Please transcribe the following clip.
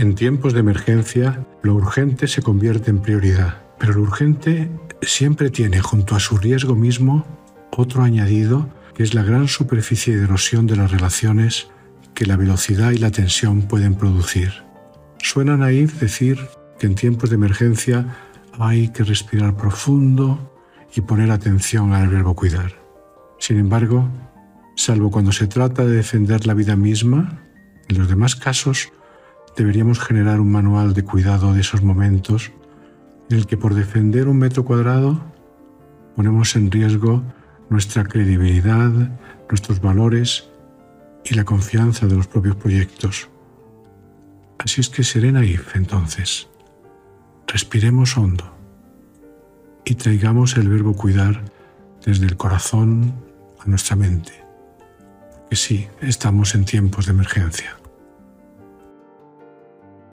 En tiempos de emergencia, lo urgente se convierte en prioridad, pero lo urgente siempre tiene junto a su riesgo mismo otro añadido que es la gran superficie de erosión de las relaciones que la velocidad y la tensión pueden producir. Suena naif decir que en tiempos de emergencia hay que respirar profundo y poner atención al verbo cuidar. Sin embargo, salvo cuando se trata de defender la vida misma, en los demás casos deberíamos generar un manual de cuidado de esos momentos en el que por defender un metro cuadrado ponemos en riesgo nuestra credibilidad, nuestros valores y la confianza de los propios proyectos. Así es que serena if entonces. Respiremos hondo y traigamos el verbo cuidar desde el corazón a nuestra mente. Que sí, estamos en tiempos de emergencia.